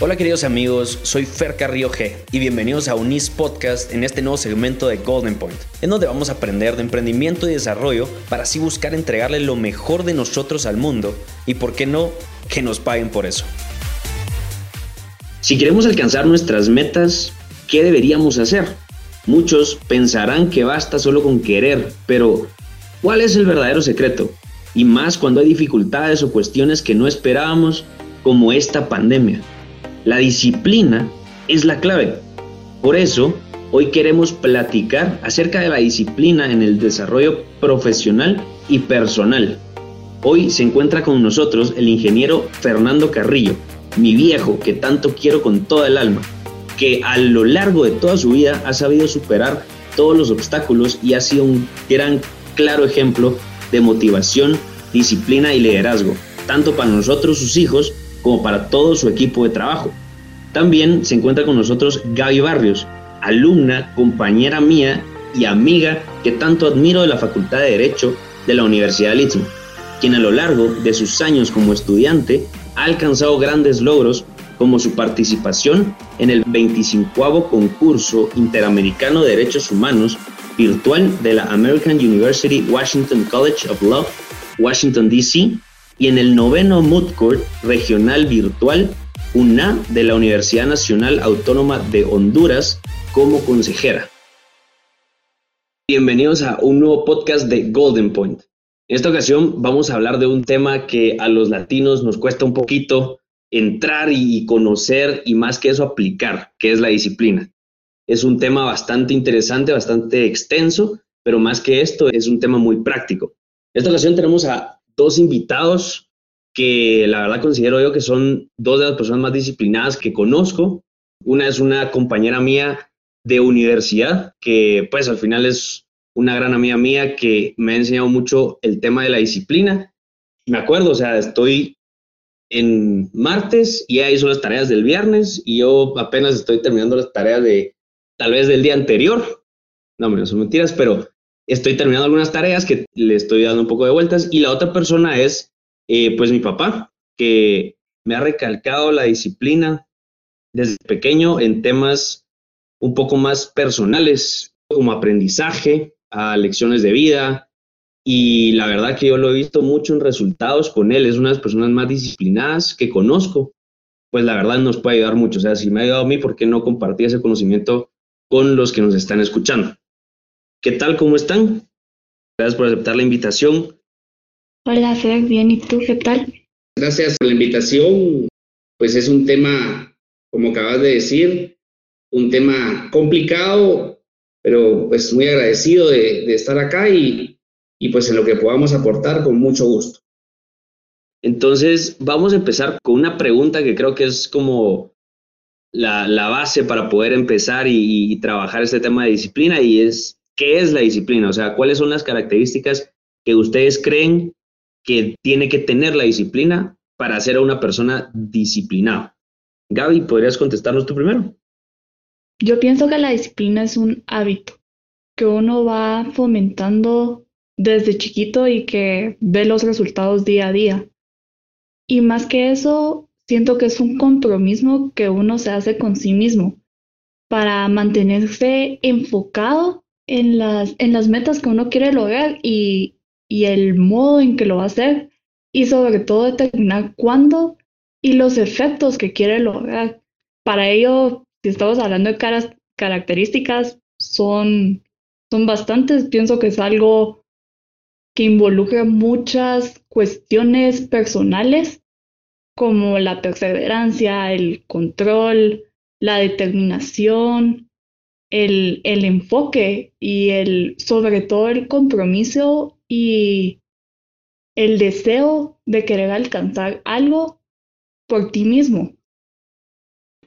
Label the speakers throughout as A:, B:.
A: Hola queridos amigos, soy Fer Carrillo G y bienvenidos a Unis Podcast en este nuevo segmento de Golden Point, en donde vamos a aprender de emprendimiento y desarrollo para así buscar entregarle lo mejor de nosotros al mundo y por qué no, que nos paguen por eso. Si queremos alcanzar nuestras metas, ¿qué deberíamos hacer? Muchos pensarán que basta solo con querer, pero ¿cuál es el verdadero secreto? Y más cuando hay dificultades o cuestiones que no esperábamos como esta pandemia. La disciplina es la clave. Por eso, hoy queremos platicar acerca de la disciplina en el desarrollo profesional y personal. Hoy se encuentra con nosotros el ingeniero Fernando Carrillo, mi viejo que tanto quiero con toda el alma, que a lo largo de toda su vida ha sabido superar todos los obstáculos y ha sido un gran, claro ejemplo de motivación, disciplina y liderazgo, tanto para nosotros, sus hijos, como para todo su equipo de trabajo. También se encuentra con nosotros Gaby Barrios, alumna, compañera mía y amiga que tanto admiro de la Facultad de Derecho de la Universidad de Istmo, quien a lo largo de sus años como estudiante ha alcanzado grandes logros como su participación en el 25 concurso interamericano de derechos humanos virtual de la American University Washington College of Law, Washington, D.C., y en el noveno Mood Court regional virtual UNA de la Universidad Nacional Autónoma de Honduras como consejera. Bienvenidos a un nuevo podcast de Golden Point. En esta ocasión vamos a hablar de un tema que a los latinos nos cuesta un poquito entrar y conocer y más que eso aplicar, que es la disciplina. Es un tema bastante interesante, bastante extenso, pero más que esto es un tema muy práctico. En esta ocasión tenemos a dos invitados que la verdad considero yo que son dos de las personas más disciplinadas que conozco. Una es una compañera mía de universidad, que pues al final es una gran amiga mía que me ha enseñado mucho el tema de la disciplina. Me acuerdo, o sea, estoy en martes y ella hizo las tareas del viernes y yo apenas estoy terminando las tareas de tal vez del día anterior. No, no son mentiras, pero estoy terminando algunas tareas que le estoy dando un poco de vueltas y la otra persona es eh, pues mi papá, que me ha recalcado la disciplina desde pequeño en temas un poco más personales, como aprendizaje, a lecciones de vida. Y la verdad que yo lo he visto mucho en resultados con él. Es una de las personas más disciplinadas que conozco. Pues la verdad nos puede ayudar mucho. O sea, si me ha ayudado a mí, ¿por qué no compartir ese conocimiento con los que nos están escuchando? ¿Qué tal? ¿Cómo están? Gracias por aceptar la invitación.
B: Hola, Fer, bien, ¿y tú qué tal?
C: Gracias por la invitación. Pues es un tema, como acabas de decir, un tema complicado, pero pues muy agradecido de, estar acá y, y pues en lo que podamos aportar con mucho gusto.
A: Entonces, vamos a empezar con una pregunta que creo que es como la, la base para poder empezar y, y, trabajar este tema de disciplina y es, ¿qué es la disciplina? O sea, ¿cuáles son las características que ustedes creen que tiene que tener la disciplina para ser una persona disciplinada? Gaby, ¿podrías contestarnos tú primero?
B: Yo pienso que la disciplina es un hábito que uno va fomentando desde chiquito y que ve los resultados día a día. Y más que eso, siento que es un compromiso que uno se hace con sí mismo para mantenerse enfocado en las, en las metas que uno quiere lograr y, y el modo en que lo va a hacer y sobre todo determinar cuándo y los efectos que quiere lograr. Para ello, si estamos hablando de caras, características, son, son bastantes. Pienso que es algo que involucra muchas cuestiones personales como la perseverancia, el control, la determinación, el, el enfoque y el, sobre todo el compromiso y el deseo de querer alcanzar algo por ti mismo.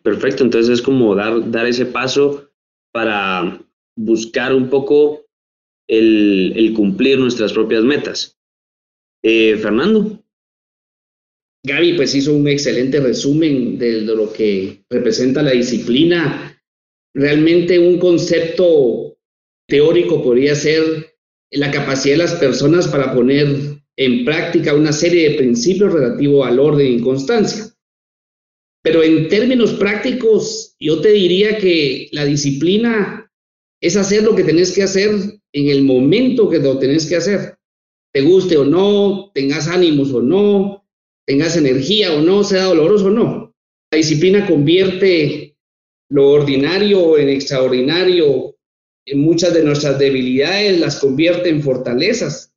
A: Perfecto, entonces es como dar, dar ese paso para buscar un poco el, el cumplir nuestras propias metas. Eh, Fernando.
C: Gaby, pues hizo un excelente resumen de, de, lo que representa la disciplina Realmente un concepto teórico podría ser la capacidad de las personas para poner en práctica una serie de principios relativos al orden y constancia. Pero en términos prácticos, yo te diría que la disciplina es hacer lo que tenés que hacer en el momento que lo tenés que hacer. Te guste o no, tengas ánimos o no, tengas energía o no, sea doloroso o no. La disciplina convierte lo ordinario en extraordinario. Muchas de nuestras debilidades las convierte en fortalezas.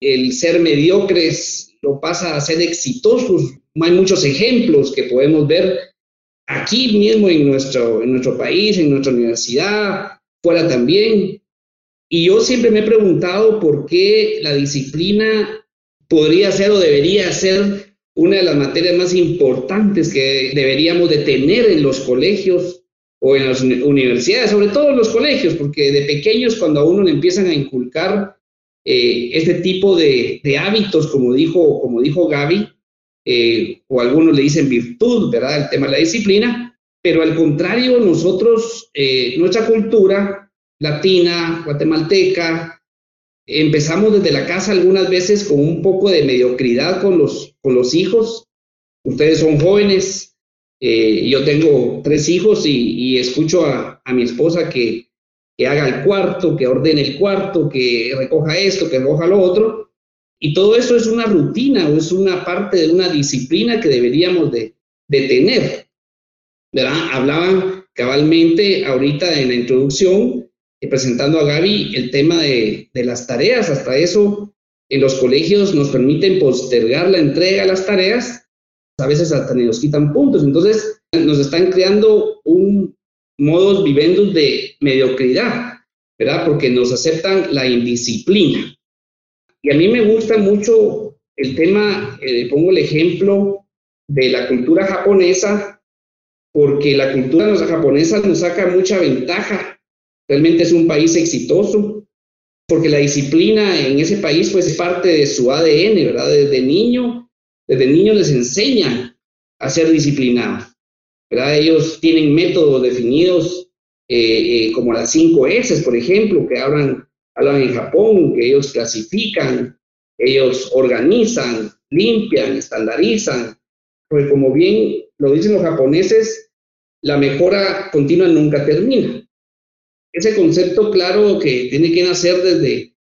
C: El ser mediocres lo pasa a ser exitosos. Hay muchos ejemplos que podemos ver aquí mismo en nuestro, en nuestro país, en nuestra universidad, fuera también. Y yo siempre me he preguntado por qué la disciplina podría ser o debería ser una de las materias más importantes que deberíamos de tener en los colegios o en las universidades, sobre todo en los colegios, porque de pequeños cuando a uno le empiezan a inculcar eh, este tipo de, hábitos, como dijo, como dijo Gaby, eh, o algunos le dicen virtud, ¿verdad? El tema de la disciplina, pero al contrario, nosotros, eh, nuestra cultura latina, guatemalteca, empezamos desde la casa algunas veces con un poco de mediocridad con los, con los hijos. Ustedes son jóvenes, eh, yo tengo tres hijos y, escucho a, mi esposa que, haga el cuarto, que ordene el cuarto, que recoja esto, que recoja lo otro. Y todo eso es una rutina o es una parte de una disciplina que deberíamos de, de tener. ¿verdad? Hablaban cabalmente ahorita en la introducción, eh, presentando a Gaby el tema de, de, las tareas. Hasta eso, en los colegios nos permiten postergar la entrega de las tareas, a veces hasta nos quitan puntos. Entonces, nos están creando un modos vivendos de mediocridad, ¿verdad? Porque nos aceptan la indisciplina. Y a mí me gusta mucho el tema, eh, pongo el ejemplo de la cultura japonesa, porque la cultura japonesa nos saca mucha ventaja. Realmente es un país exitoso, porque la disciplina en ese país pues es parte de su ADN, ¿verdad? Desde niño, desde niño les enseñan a ser disciplinados, ¿verdad? Ellos tienen métodos definidos eh, eh, como las cinco S, por ejemplo, que hablan, hablan en Japón, que ellos clasifican, ellos organizan, limpian, estandarizan, porque como bien lo dicen los japoneses, la mejora continua nunca termina. Ese concepto claro que tiene que nacer desde,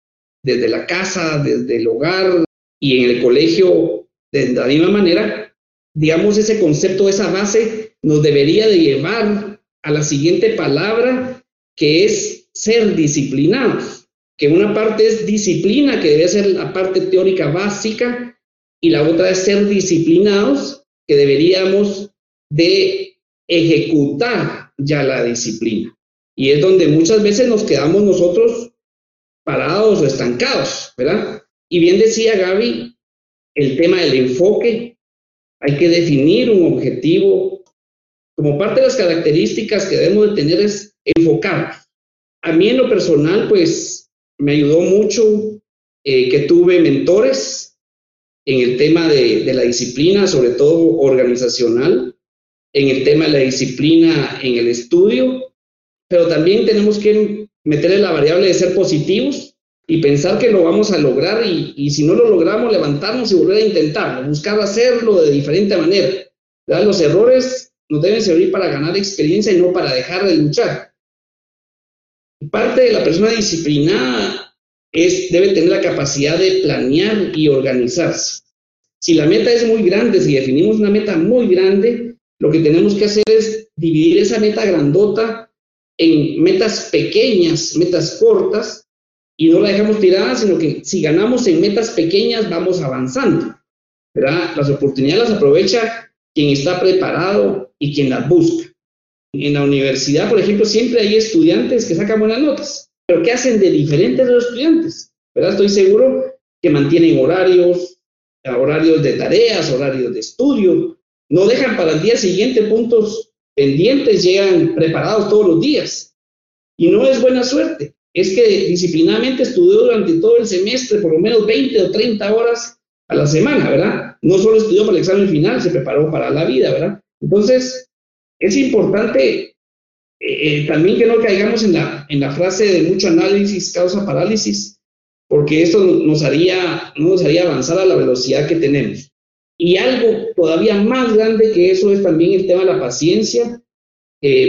C: desde la casa, desde el hogar y en el colegio de la misma manera, digamos, ese concepto, esa base nos debería de llevar a la siguiente palabra que es ser disciplinados, que una parte es disciplina, que debe ser la parte teórica básica, y la otra es ser disciplinados, que deberíamos de ejecutar ya la disciplina. Y es donde muchas veces nos quedamos nosotros parados o estancados, ¿verdad? Y bien decía Gaby, el tema del enfoque, hay que definir un objetivo. Como parte de las características que debemos de tener es enfocar. A mí en lo personal, pues me ayudó mucho eh, que tuve mentores en el tema de, de la disciplina, sobre todo organizacional, en el tema de la disciplina en el estudio, pero también tenemos que meterle la variable de ser positivos y pensar que lo vamos a lograr y, si no lo logramos, levantarnos y volver a intentarlo, buscar hacerlo de diferente manera. Los errores nos deben servir para ganar experiencia y no para dejar de luchar. Parte de la persona disciplinada es, debe tener la capacidad de planear y organizarse. Si la meta es muy grande, si definimos una meta muy grande, lo que tenemos que hacer es dividir esa meta grandota en metas pequeñas, metas cortas, y no la dejamos tirada, sino que si ganamos en metas pequeñas, vamos avanzando. ¿verdad? Las oportunidades las aprovecha quien está preparado y quien las busca. En la universidad, por ejemplo, siempre hay estudiantes que sacan buenas notas, pero ¿qué hacen de diferentes los estudiantes? ¿verdad? Estoy seguro que mantienen horarios, horarios de tareas, horarios de estudio, no dejan para el día siguiente puntos pendientes, llegan preparados todos los días. Y no es buena suerte. Es que disciplinadamente estudió durante todo el semestre por lo menos 20 o 30 horas a la semana, ¿verdad? No solo estudió para el examen final, se preparó para la vida, ¿verdad? Entonces, es importante eh, eh, también que no caigamos en la, en la frase de mucho análisis causa parálisis, porque esto nos haría, no nos haría avanzar a la velocidad que tenemos. Y algo todavía más grande que eso es también el tema de la paciencia.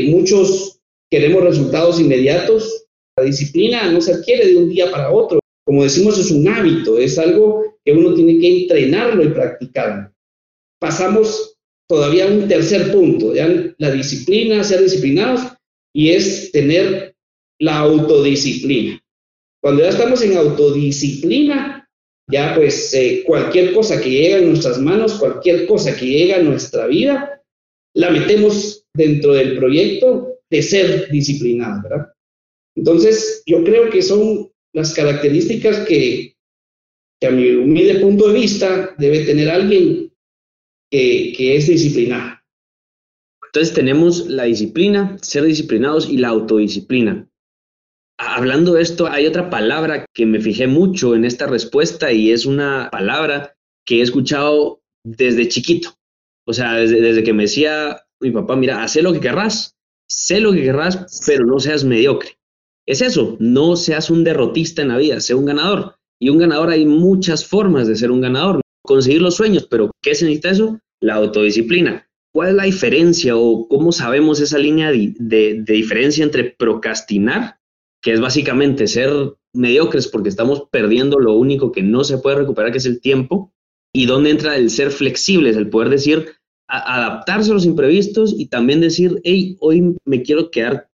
C: muchos queremos resultados inmediatos. La disciplina no se adquiere de un día para otro. Como decimos, es un hábito, es algo que uno tiene que entrenarlo y practicarlo. Pasamos todavía a un tercer punto, ya la disciplina, ser disciplinados, y es tener la autodisciplina. Cuando ya estamos en autodisciplina, ya pues eh, cualquier cosa que llega en nuestras manos, cualquier cosa que llega a nuestra vida, la metemos dentro del proyecto de ser disciplinados, ¿verdad? Entonces, yo creo que son las características que, que a mi humilde punto de vista debe tener alguien que, es disciplinado.
A: Entonces tenemos la disciplina, ser disciplinados y la autodisciplina. Hablando de esto, hay otra palabra que me fijé mucho en esta respuesta y es una palabra que he escuchado desde chiquito. O sea, desde, desde que me decía mi papá, mira, haz lo que querrás, sé lo que querrás, pero no seas mediocre. Es eso, no seas un derrotista en la vida, sé un ganador. Y un ganador hay muchas formas de ser un ganador. Conseguir los sueños, pero ¿qué se necesita eso? La autodisciplina. ¿Cuál es la diferencia o cómo sabemos esa línea de, diferencia entre procrastinar, que es básicamente ser mediocres porque estamos perdiendo lo único que no se puede recuperar, que es el tiempo, y dónde entra el ser flexibles, el poder decir, adaptarse a los imprevistos y también decir, hey, hoy me quiero quedar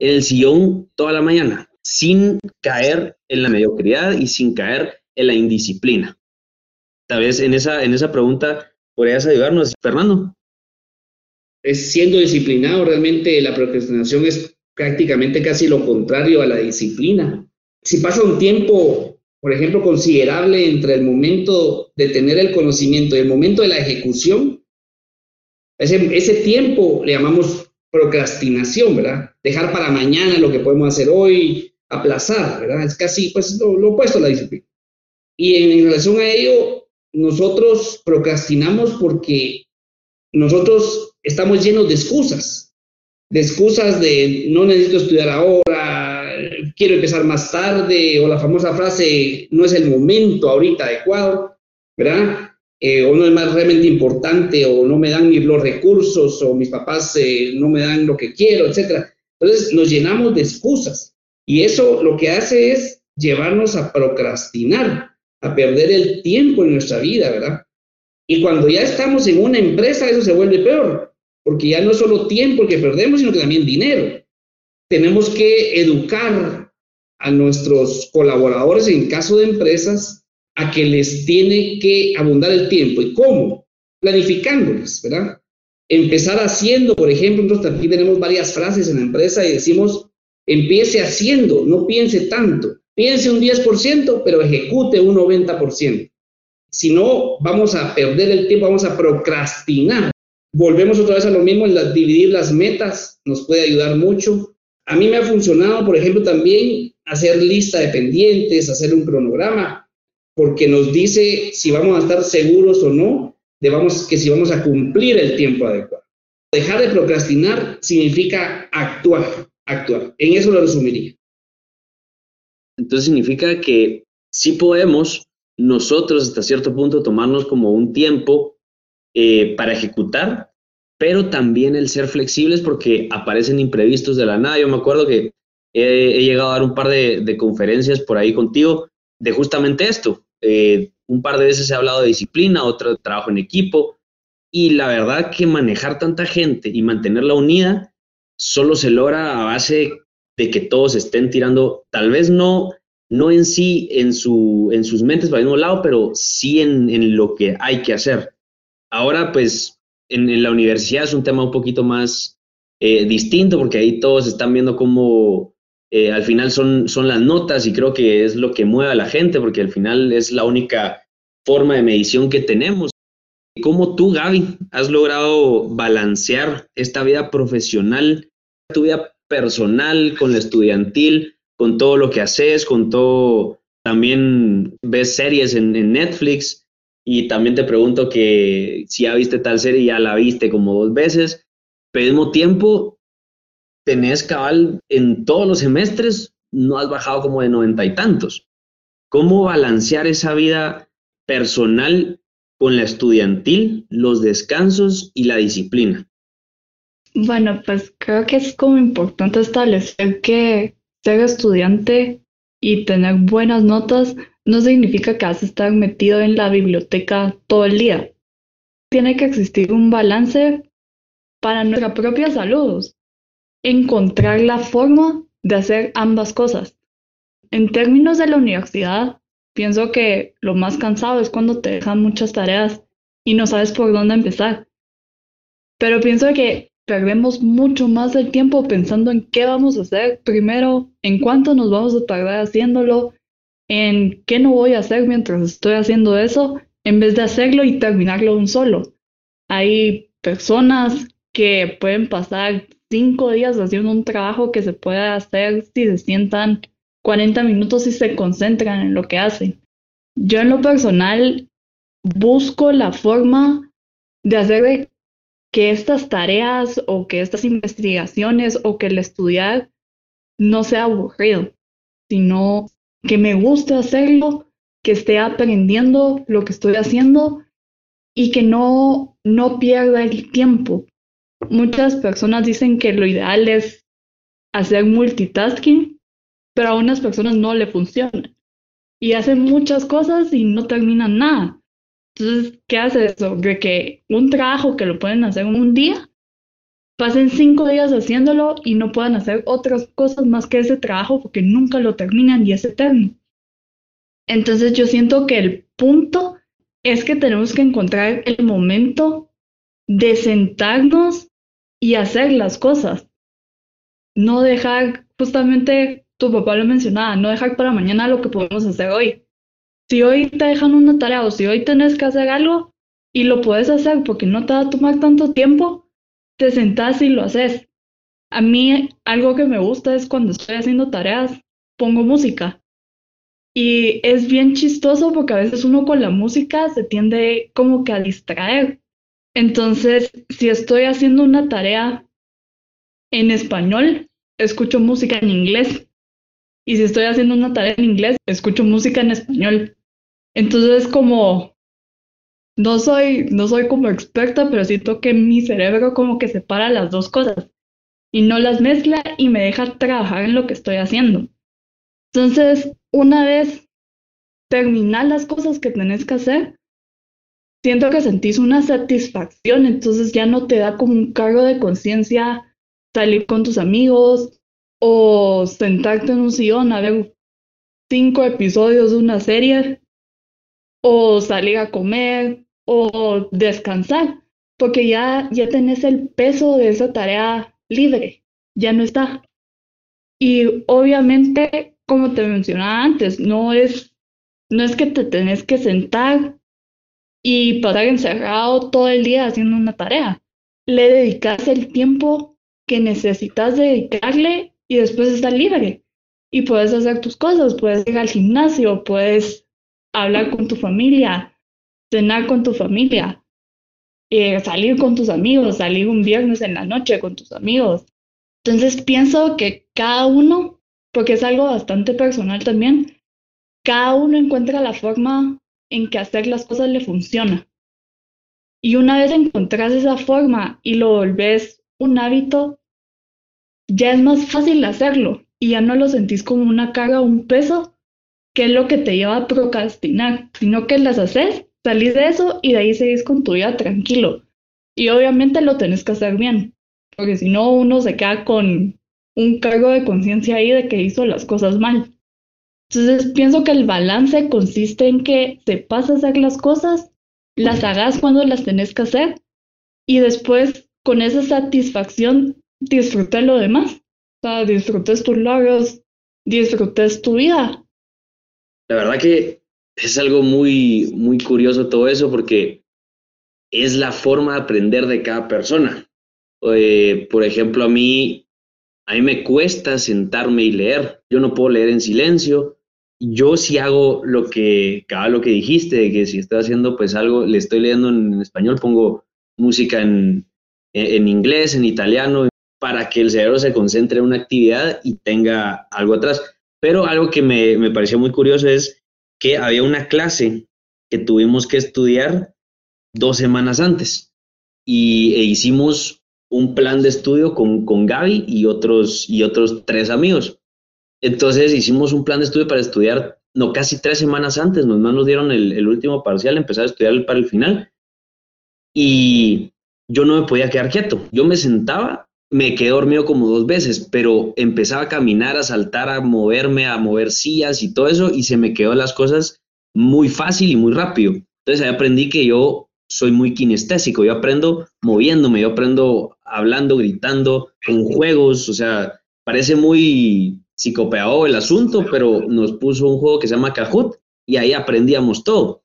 A: en el sillón toda la mañana, sin caer en la mediocridad y sin caer en la indisciplina. Tal vez en esa, en esa pregunta podrías ayudarnos, Fernando
C: es siendo disciplinado, realmente la procrastinación es prácticamente casi lo contrario a la disciplina. Si pasa un tiempo, por ejemplo, considerable entre el momento de tener el conocimiento y el momento de la ejecución, ese, ese tiempo le llamamos procrastinación, ¿verdad? Dejar para mañana lo que podemos hacer hoy, aplazar, ¿verdad? Es casi pues lo, lo opuesto a la disciplina. Y en relación a ello, nosotros procrastinamos porque nosotros estamos llenos de excusas, de excusas de no necesito estudiar ahora, quiero empezar más tarde, o la famosa frase, no es el momento ahorita adecuado, ¿verdad? Eh, o no es más realmente importante, o no me dan los recursos, o mis papás eh, no me dan lo que quiero, etc. Entonces nos llenamos de excusas y eso lo que hace es llevarnos a procrastinar, a perder el tiempo en nuestra vida, ¿verdad? Y cuando ya estamos en una empresa, eso se vuelve peor, porque ya no es solo tiempo que perdemos, sino que también dinero. Tenemos que educar a nuestros colaboradores en caso de empresas a que les tiene que abundar el tiempo. ¿Y cómo? Planificándoles, ¿verdad? Empezar haciendo, por ejemplo, nosotros aquí tenemos varias frases en la empresa y decimos, empiece haciendo, no piense tanto. Piense un 10%, pero ejecute un 90%. Si no, vamos a perder el tiempo, vamos a procrastinar Volvemos otra vez a lo mismo, en dividir las metas nos puede ayudar mucho. A mí me ha funcionado, por ejemplo, también hacer lista de pendientes, hacer un cronograma, porque nos dice si vamos a estar seguros o no, de vamos, que si vamos a cumplir el tiempo adecuado. Dejar de procrastinar significa actuar, actuar. En eso lo resumiría.
A: Entonces significa que sí podemos nosotros hasta cierto punto tomarnos como un tiempo eh, para ejecutar, pero también el ser flexibles porque aparecen imprevistos de la nada. Yo me acuerdo que he, llegado a dar un par de, conferencias por ahí contigo de justamente esto. Eh, un par de veces he hablado de disciplina, otro de trabajo en equipo, y la verdad que manejar tanta gente y mantenerla unida solo se logra a base de que todos estén tirando, tal vez no, no en sí, en, su, en sus mentes para el mismo lado, pero sí en, en lo que hay que hacer. Ahora, pues, en, la universidad es un tema un poquito más eh, distinto porque ahí todos están viendo cómo eh, al final son, son las notas y creo que es lo que mueve a la gente porque al final es la única forma de medición que tenemos. ¿Cómo tú, Gaby, has logrado balancear esta vida profesional, tu vida personal con la estudiantil, con todo lo que haces, con todo, también ves series en, Netflix? Y también te pregunto que si ya viste tal serie, ya la viste como dos veces, pero al mismo tiempo tenés cabal en todos los semestres, no has bajado como de noventa y tantos. ¿Cómo balancear esa vida personal con la estudiantil, los descansos y la disciplina?
B: Bueno, pues creo que es como importante establecer que ser estudiante y tener buenas notas no significa que vas a estar metido en la biblioteca todo el día. Tiene que existir un balance para nuestra propia salud. Encontrar la forma de hacer ambas cosas. En términos de la universidad, pienso que lo más cansado es cuando te dejan muchas tareas y no sabes por dónde empezar. Pero pienso que perdemos mucho más del tiempo pensando en qué vamos a hacer primero, en cuánto nos vamos a tardar haciéndolo, en qué no voy a hacer mientras estoy haciendo eso, en vez de hacerlo y terminarlo un solo. Hay personas que pueden pasar cinco días haciendo un trabajo que se puede hacer si se sientan 40 minutos y se concentran en lo que hacen. Yo en lo personal busco la forma de hacer que estas tareas o que estas investigaciones o que el estudiar no sea aburrido, sino que me guste hacerlo, que esté aprendiendo lo que estoy haciendo y que no, no pierda el tiempo. Muchas personas dicen que lo ideal es hacer multitasking, pero a unas personas no le funciona. Y hacen muchas cosas y no terminan nada. Entonces, ¿qué hace eso? De que un trabajo que lo pueden hacer en un día, pasen cinco días haciéndolo y no puedan hacer otras cosas más que ese trabajo porque nunca lo terminan y es eterno. Entonces yo siento que el punto es que tenemos que encontrar el momento de sentarnos y hacer las cosas. No dejar, justamente tu papá lo mencionaba, no dejar para mañana lo que podemos hacer hoy. Si hoy te dejan una tarea o si hoy tenés que hacer algo y lo puedes hacer porque no te va a tomar tanto tiempo, te sentás y lo haces. A mí algo que me gusta es cuando estoy haciendo tareas, pongo música. Y es bien chistoso porque a veces uno con la música se tiende como que a distraer. Entonces, si estoy haciendo una tarea en español, escucho música en inglés. Y si estoy haciendo una tarea en inglés, escucho música en español. Entonces, como no soy, no soy como experta, pero siento que mi cerebro como que separa las dos cosas y no las mezcla y me deja trabajar en lo que estoy haciendo. Entonces, una vez terminar las cosas que tenés que hacer, siento que sentís una satisfacción, entonces ya no te da como un cargo de conciencia salir con tus amigos o sentarte en un sillón a ver cinco episodios de una serie o salir a comer o descansar, porque ya, ya tenés el peso de esa tarea libre, ya no está. Y obviamente, como te mencionaba antes, no es, no es que te tenés que sentar y pasar encerrado todo el día haciendo una tarea. Le dedicas el tiempo que necesitas dedicarle y después estás libre. Y puedes hacer tus cosas, puedes ir al gimnasio, puedes hablar con tu familia, cenar con tu familia, eh, salir con tus amigos, salir un viernes en la noche con tus amigos. Entonces pienso que cada uno, porque es algo bastante personal también, cada uno encuentra la forma en que hacer las cosas le funciona. Y una vez encontrás esa forma y lo volvés un hábito, ya es más fácil hacerlo y ya no lo sentís como una carga o un peso, que es lo que te lleva a procrastinar, sino que las haces, salís de eso y de ahí seguís con tu vida tranquilo. Y obviamente lo tenés que hacer bien, porque si no uno se queda con un cargo de conciencia ahí de que hizo las cosas mal. Entonces pienso que el balance consiste en que sepas hacer las cosas, las hagas cuando las tenés que hacer y después con esa satisfacción disfrutes lo demás. O sea, disfrutes tus logros, disfrutes tu vida.
A: La verdad que es algo muy, muy curioso todo eso porque es la forma de aprender de cada persona. Eh, por ejemplo, a mí, a mí me cuesta sentarme y leer. Yo no puedo leer en silencio yo sí hago lo que, cada lo que dijiste, de que si estoy haciendo pues algo, le estoy leyendo en español, pongo música en, en inglés, en italiano, para que el cerebro se concentre en una actividad y tenga algo atrás. Pero algo que me, me pareció muy curioso es que había una clase que tuvimos que estudiar dos semanas antes y e hicimos un plan de estudio con, con Gaby y otros, y otros tres amigos. Entonces hicimos un plan de estudio para estudiar, no, casi tres semanas antes, nos, nos dieron el, último parcial, empezar a estudiar para el final. Y yo no me podía quedar quieto. Yo me sentaba, me quedé dormido como dos veces, pero empezaba a caminar, a saltar, a moverme, a mover sillas y todo eso, y se me quedó las cosas muy fácil y muy rápido. Entonces ahí aprendí que yo soy muy kinestésico, yo aprendo moviéndome, yo aprendo hablando, gritando, con juegos, o sea, parece muy psicopeado el asunto, pero nos puso un juego que se llama Kahoot y ahí aprendíamos todo,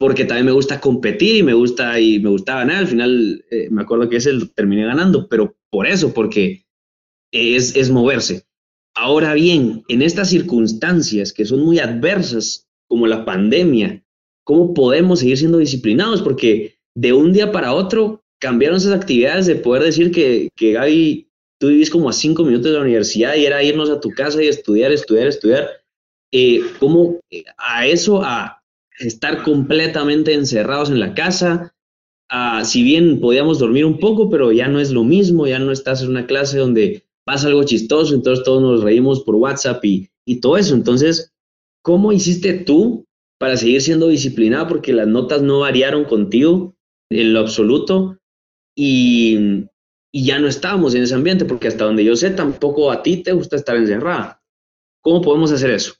A: porque también me gusta competir y me gusta y me gusta ganar, al final eh, me acuerdo que ese terminé ganando, pero por eso, porque es, es moverse. Ahora bien, en estas circunstancias que son muy adversas, como la pandemia, ¿cómo podemos seguir siendo disciplinados? Porque de un día para otro cambiaron esas actividades de poder decir que, que Gaby, tú vivís como a cinco minutos de la universidad y era irnos a tu casa y estudiar, estudiar, estudiar. Eh, ¿Cómo eh, a eso, a estar completamente encerrados en la casa? A, si bien podíamos dormir un poco, pero ya no es lo mismo, ya no estás en una clase donde pasa algo chistoso, entonces todos nos reímos por WhatsApp y, y todo eso. Entonces, ¿Cómo hiciste tú para seguir siendo disciplinado? Porque las notas no variaron contigo en lo absoluto y, ya no estábamos en ese ambiente, porque hasta donde yo sé, tampoco a ti te gusta estar encerrada. ¿Cómo podemos hacer eso?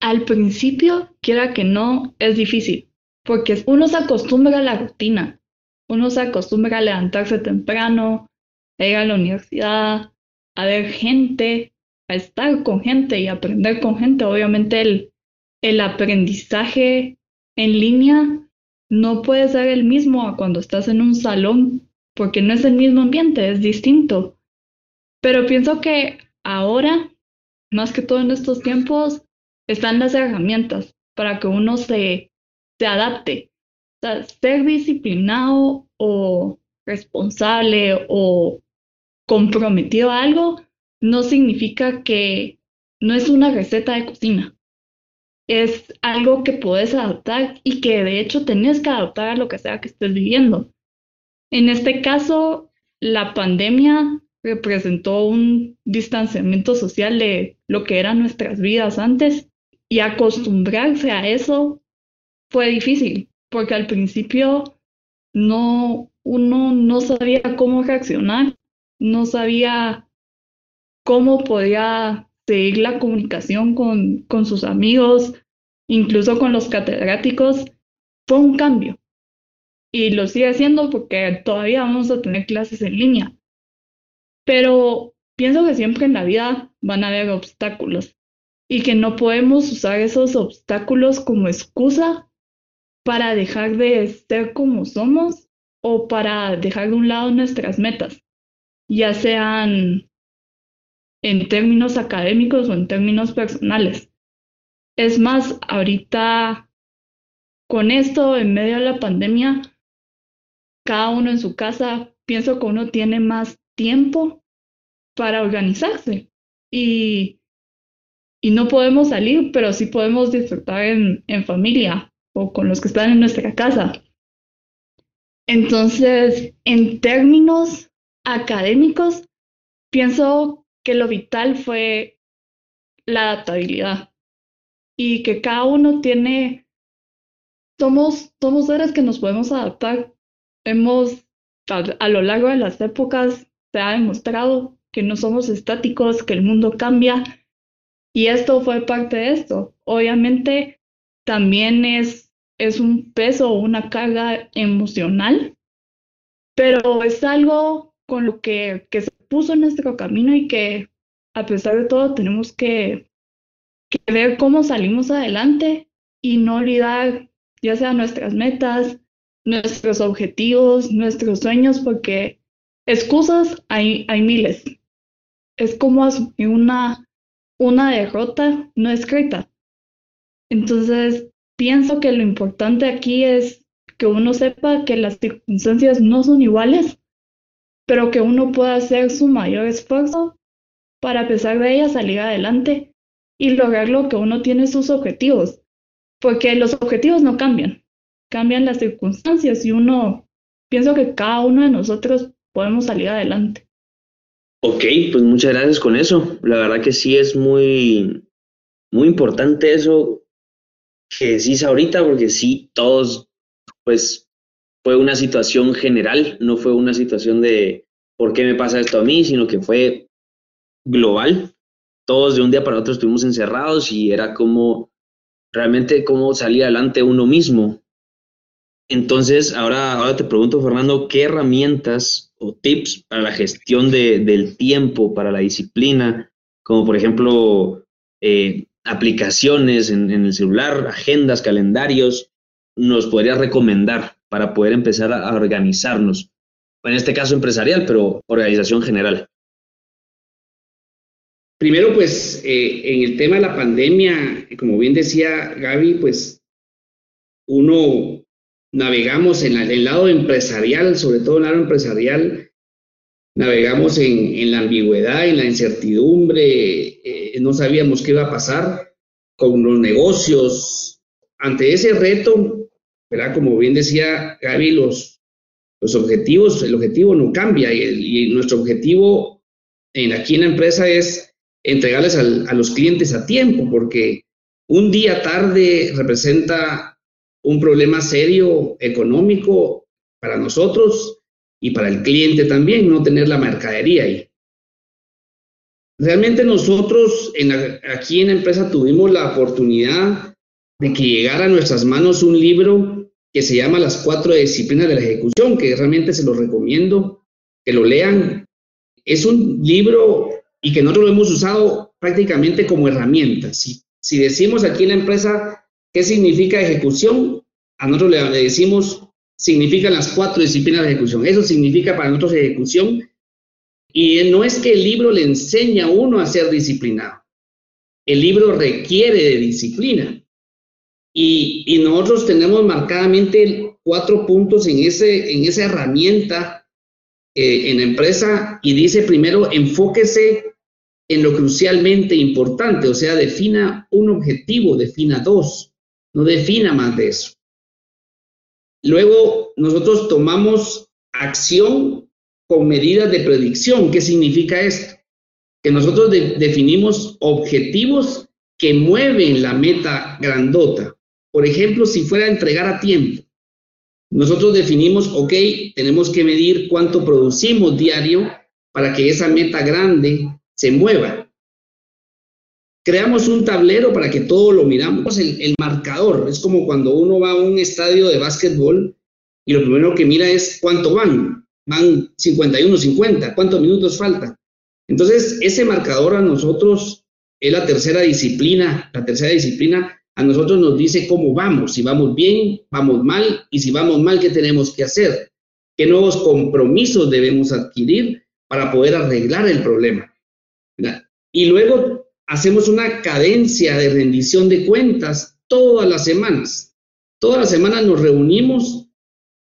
B: Al principio, quiera que no, es difícil, porque uno se acostumbra a la rutina, uno se acostumbra a levantarse temprano, a ir a la universidad, a ver gente, estar con gente y aprender con gente. Obviamente el, el aprendizaje en línea no puede ser el mismo cuando estás en un salón, porque no es el mismo ambiente, es distinto. Pero pienso que ahora, más que todo en estos tiempos, están las herramientas para que uno se, se adapte. Ser disciplinado o responsable o comprometido a algo no significa que no es una receta de cocina. Es algo que puedes adaptar y que de hecho tenés que adaptar a lo que sea que estés viviendo. En este caso, la pandemia representó un distanciamiento social de lo que eran nuestras vidas antes y acostumbrarse a eso fue difícil porque al principio no uno no sabía cómo reaccionar, no sabía cómo podía seguir la comunicación con, con sus amigos, incluso con los catedráticos, fue un cambio. Y lo sigue haciendo porque todavía vamos a tener clases en línea. Pero pienso que siempre en la vida van a haber obstáculos y que no podemos usar esos obstáculos como excusa para dejar de ser como somos o para dejar de un lado nuestras metas, ya sean en términos académicos o en términos personales. Es más, ahorita con esto, en medio de la pandemia, cada uno en su casa, pienso que uno tiene más tiempo para organizarse y, y no podemos salir, pero sí podemos disfrutar en, en familia o con los que están en nuestra casa. Entonces, en términos académicos, pienso que lo vital fue la adaptabilidad y que cada uno tiene, somos, somos seres que nos podemos adaptar. Hemos, a, lo largo de las épocas, se ha demostrado que no somos estáticos, que el mundo cambia y esto fue parte de esto. Obviamente también es, es un peso una carga emocional, pero es algo con lo que, que se puso en nuestro camino y que a pesar de todo tenemos que, ver cómo salimos adelante y no olvidar ya sea nuestras metas, nuestros objetivos, nuestros sueños, porque excusas hay, hay miles. Es como asumir una, una derrota no escrita. Entonces, pienso que lo importante aquí es que uno sepa que las circunstancias no son iguales pero que uno pueda hacer su mayor esfuerzo para a pesar de ella salir adelante y lograr lo que uno tiene sus objetivos. porque los objetivos no cambian, cambian las circunstancias y uno, pienso que cada uno de nosotros podemos salir adelante.
A: Ok, pues muchas gracias con eso. La verdad que sí es muy, muy importante eso que decís ahorita, porque sí, todos, pues fue una situación general, no fue una situación de por qué me pasa esto a mí, sino que fue global. Todos de un día para otro estuvimos encerrados y era como realmente cómo salir adelante uno mismo. Entonces, ahora, ahora te pregunto, Fernando, ¿qué herramientas o tips para la gestión de, del tiempo, para la disciplina, como por ejemplo eh, aplicaciones en, el celular, agendas, calendarios, nos podrías recomendar para poder empezar a, organizarnos? En este caso empresarial, pero organización general.
C: Primero, pues, eh, en el tema de la pandemia, como bien decía Gaby, pues uno navegamos en el lado empresarial, sobre todo en el lado empresarial, navegamos en, la ambigüedad, en la incertidumbre, eh, no sabíamos qué iba a pasar con los negocios. Ante ese reto, ¿verdad? Como bien decía Gaby, los, los objetivos, el objetivo no cambia y, nuestro objetivo en, aquí en la empresa es entregarles a los clientes a tiempo, porque un día tarde representa un problema serio económico para nosotros y para el cliente también, no tener la mercadería ahí. Realmente nosotros en aquí en la empresa tuvimos la oportunidad de que llegara a nuestras manos un libro que se llama Las cuatro disciplinas de la ejecución, que realmente se lo recomiendo que lo lean. Es un libro y que nosotros lo hemos usado prácticamente como herramienta. Si, si decimos aquí en la empresa qué significa ejecución, a nosotros le decimos significan las cuatro disciplinas de ejecución. Eso significa para nosotros ejecución. Y no es que el libro le enseña a uno a ser disciplinado. El libro requiere de disciplina. Y, y nosotros tenemos marcadamente cuatro puntos en, ese, en esa herramienta eh, en la empresa y dice primero, enfóquese en lo crucialmente importante, o sea, defina un objetivo, defina dos, no defina más de eso. Luego, nosotros tomamos acción con medidas de predicción. ¿Qué significa esto? Que nosotros definimos objetivos que mueven la meta grandota. Por ejemplo, si fuera a entregar a tiempo, nosotros definimos, ok, tenemos que medir cuánto producimos diario para que esa meta grande se mueva. Creamos un tablero para que todo lo miramos, el, el marcador. Es como cuando uno va a un estadio de básquetbol y lo primero que mira es cuánto van. Van 51, 50, cuántos minutos falta. Entonces, ese marcador a nosotros es la tercera disciplina. La tercera disciplina a nosotros nos dice cómo vamos, si vamos bien, vamos mal, y si vamos mal, ¿qué tenemos que hacer? ¿Qué nuevos compromisos debemos adquirir para poder arreglar el problema? Y luego hacemos una cadencia de rendición de cuentas todas las semanas. Todas las semanas nos reunimos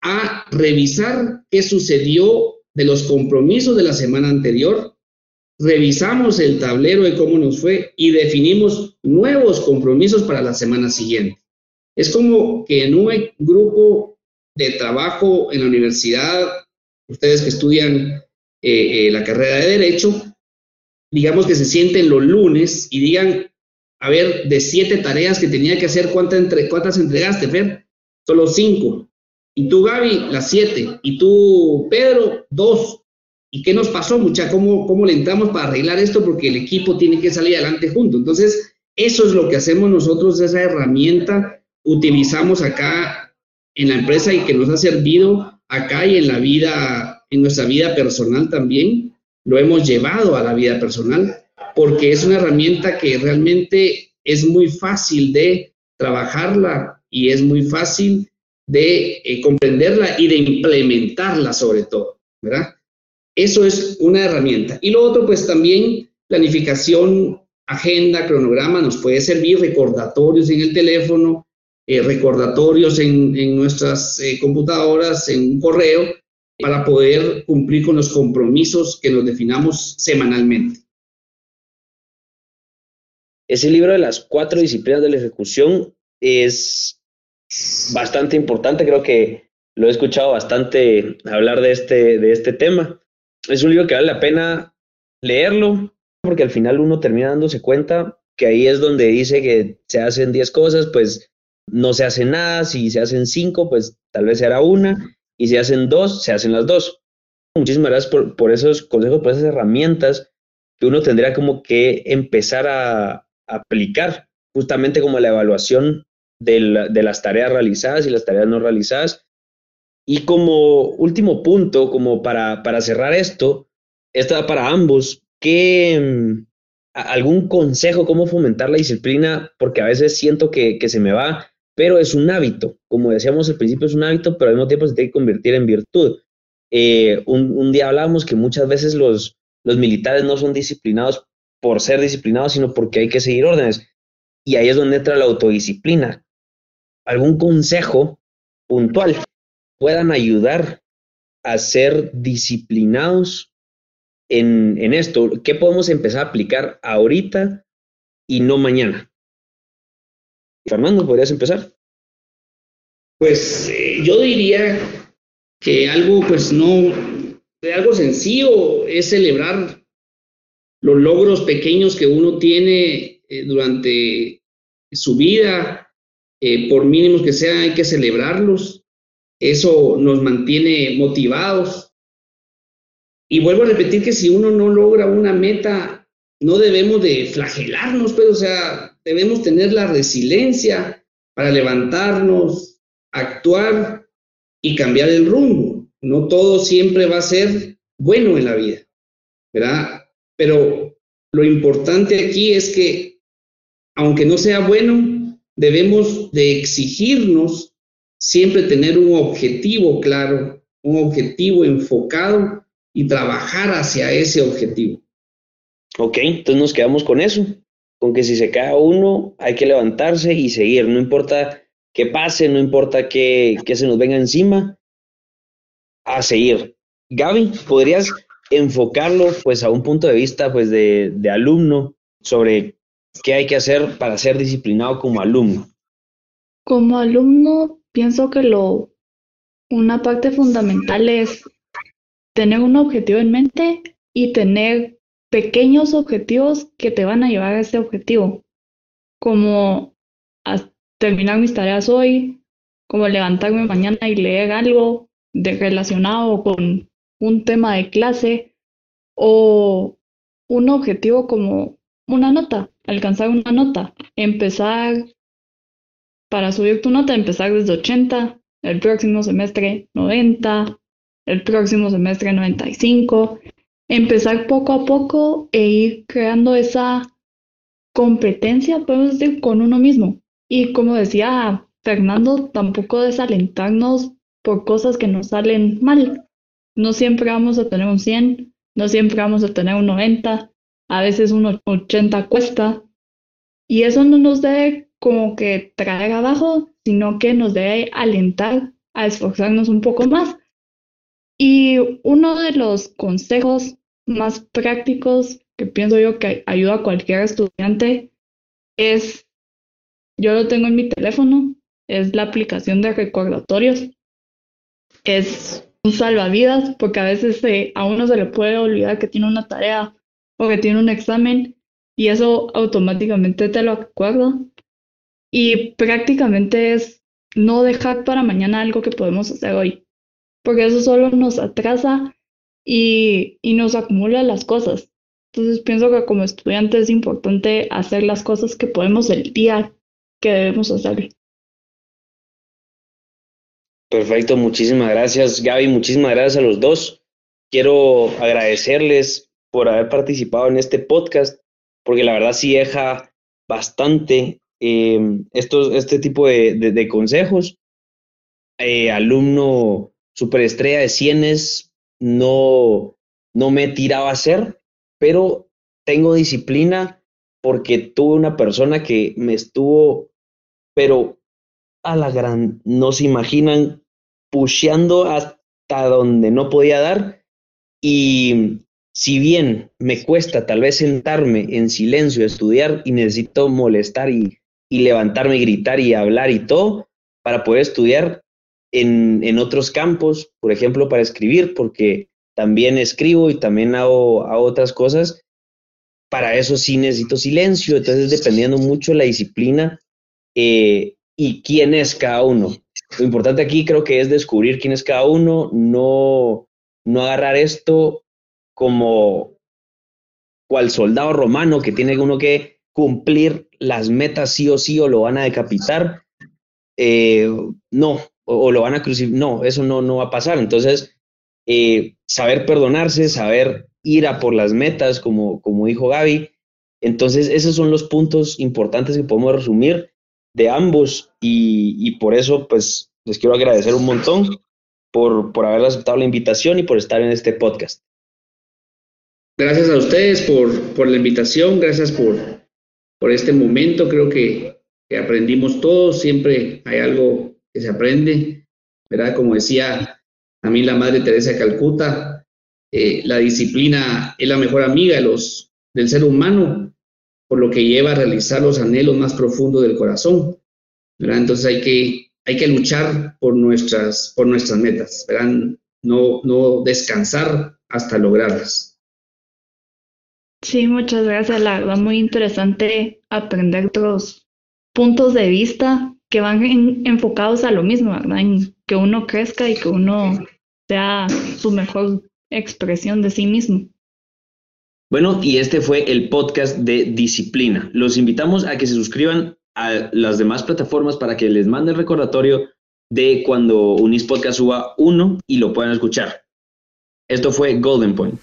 C: a revisar qué sucedió de los compromisos de la semana anterior, revisamos el tablero de cómo nos fue y definimos nuevos compromisos para la semana siguiente. Es como que en un grupo de trabajo en la universidad, ustedes que estudian eh, eh, la carrera de derecho, digamos que se sienten los lunes y digan, a ver, de siete tareas que tenía que hacer, ¿cuántas, entre, cuántas entregaste, Fer? Solo cinco. Y tú, Gaby, las siete. Y tú, Pedro, dos. ¿Y qué nos pasó, mucha? ¿Cómo, ¿Cómo le entramos para arreglar esto? Porque el equipo tiene que salir adelante junto. Entonces, eso es lo que hacemos nosotros, esa herramienta utilizamos acá en la empresa y que nos ha servido acá y en la vida, en nuestra vida personal también lo hemos llevado a la vida personal porque es una herramienta que realmente es muy fácil de trabajarla y es muy fácil de eh, comprenderla y de implementarla sobre todo, ¿verdad? Eso es una herramienta. Y lo otro, pues también planificación, agenda, cronograma, nos puede servir recordatorios en el teléfono, eh, recordatorios en, nuestras eh, computadoras, en un correo, para poder cumplir con los compromisos que nos definamos semanalmente.
A: Ese libro de las cuatro disciplinas de la ejecución es bastante importante, creo que lo he escuchado bastante hablar de este, de este tema. Es un libro que vale la pena leerlo, porque al final uno termina dándose cuenta que ahí es donde dice que se hacen 10 cosas, pues no se hace nada, si se hacen 5, pues tal vez será una, y si hacen dos, se hacen las dos. Muchísimas gracias por, por esos consejos, por esas herramientas que uno tendría como que empezar a, aplicar, justamente como la evaluación de, las tareas realizadas y las tareas no realizadas. Y como último punto, como para, para cerrar esto, va para ambos, ¿qué, mm, algún consejo cómo fomentar la disciplina? Porque a veces siento que, se me va, pero es un hábito. Como decíamos al principio, es un hábito, pero al mismo tiempo se tiene que convertir en virtud. Eh, un, día hablábamos que muchas veces los, los militares no son disciplinados por ser disciplinados, sino porque hay que seguir órdenes. Y ahí es donde entra la autodisciplina. ¿Algún consejo puntual puedan ayudar a ser disciplinados en, en esto? ¿Qué podemos empezar a aplicar ahorita y no mañana? Fernando, ¿podrías empezar?
C: Pues eh, yo diría que algo, pues no, de algo sencillo es celebrar los logros pequeños que uno tiene eh, durante su vida, eh, por mínimos que sean, hay que celebrarlos. Eso nos mantiene motivados. Y vuelvo a repetir que si uno no logra una meta, no debemos de flagelarnos, pero pues, o sea, debemos tener la resiliencia para levantarnos, actuar y cambiar el rumbo. No todo siempre va a ser bueno en la vida, ¿verdad? Pero lo importante aquí es que, aunque no sea bueno, debemos de exigirnos siempre tener un objetivo claro, un objetivo enfocado y trabajar hacia ese objetivo.
A: Ok, entonces nos quedamos con eso, con que si se cae uno, hay que levantarse y seguir, no importa qué pase, no importa qué, qué se nos venga encima, a seguir. Gaby, ¿podrías enfocarlo pues a un punto de vista pues de, de alumno sobre qué hay que hacer para ser disciplinado como alumno?
B: Como alumno, pienso que lo una parte fundamental es tener un objetivo en mente y tener pequeños objetivos que te van a llevar a ese objetivo, como terminar mis tareas hoy, como levantarme mañana y leer algo, de relacionado con un tema de clase o un objetivo como una nota, alcanzar una nota, empezar para subir tu nota, empezar desde 80, el próximo semestre 90, el próximo semestre 95, empezar poco a poco e ir creando esa competencia, podemos decir, con uno mismo. Y como decía Fernando, tampoco desalentarnos por cosas que nos salen mal. No siempre vamos a tener un 100, no siempre vamos a tener un 90, a veces un 80 cuesta. Y eso no nos debe como que traer abajo, sino que nos debe alentar a esforzarnos un poco más. Y uno de los consejos más prácticos que pienso yo que ayuda a cualquier estudiante es, yo lo tengo en mi teléfono, es la aplicación de recordatorios es un salvavidas porque a veces a uno se le puede olvidar que tiene una tarea o que tiene un examen y eso automáticamente te lo acuerda. Y prácticamente es no dejar para mañana algo que podemos hacer hoy, porque eso solo nos atrasa y, y nos acumula las cosas. Entonces pienso que como estudiante es importante hacer las cosas que podemos el día que debemos hacer.
A: Perfecto, muchísimas gracias Gaby, muchísimas gracias a los dos. Quiero agradecerles por haber participado en este podcast, porque la verdad sí deja bastante eh, estos, este tipo de, de, consejos. Eh, alumno superestrella de cienes, no, no me he tirado a hacer, pero tengo disciplina porque tuve una persona que me estuvo, pero a la gran, no se imaginan, pusheando hasta donde no podía dar. Y si bien me cuesta tal vez sentarme en silencio estudiar y necesito molestar y y levantarme y gritar y hablar y todo para poder estudiar en, en otros campos, por ejemplo, para escribir, porque también escribo y también hago, hago otras cosas. Para eso sí necesito silencio, entonces dependiendo mucho de la disciplina eh, y quién es cada uno. Lo importante aquí creo que es descubrir quién es cada uno, no, no agarrar esto como cual soldado romano que tiene uno que cumplir las metas sí o sí o lo van a decapitar. Eh, no, o, lo van a crucificar. No, eso no, no va a pasar. Entonces, eh, saber perdonarse, saber ir a por las metas, como, como dijo Gaby. Entonces, esos son los puntos importantes que podemos resumir de ambos y, por eso, pues, les quiero agradecer un montón por, por haber aceptado la invitación y por estar en este podcast.
C: Gracias a ustedes por, por la invitación, gracias por, por este momento. Creo que aprendimos todos, siempre hay algo que se aprende, ¿verdad? Como decía a mí la Madre Teresa de Calcuta, eh, la disciplina es la mejor amiga de los, del ser humano, por lo que lleva a realizar los anhelos más profundos del corazón, ¿verdad? Entonces hay que, hay que luchar por nuestras, por nuestras metas, ¿verdad? No, no descansar hasta lograrlas.
B: Sí, muchas gracias. La muy interesante aprender otros puntos de vista que van enfocados a lo mismo, ¿verdad? En que uno crezca y que uno sea su mejor expresión de sí mismo.
A: Bueno, y este fue el podcast de Disciplina. Los invitamos a que se suscriban a las demás plataformas para que les mande el recordatorio de cuando Unis Podcast suba uno y lo puedan escuchar. Esto fue Golden Point.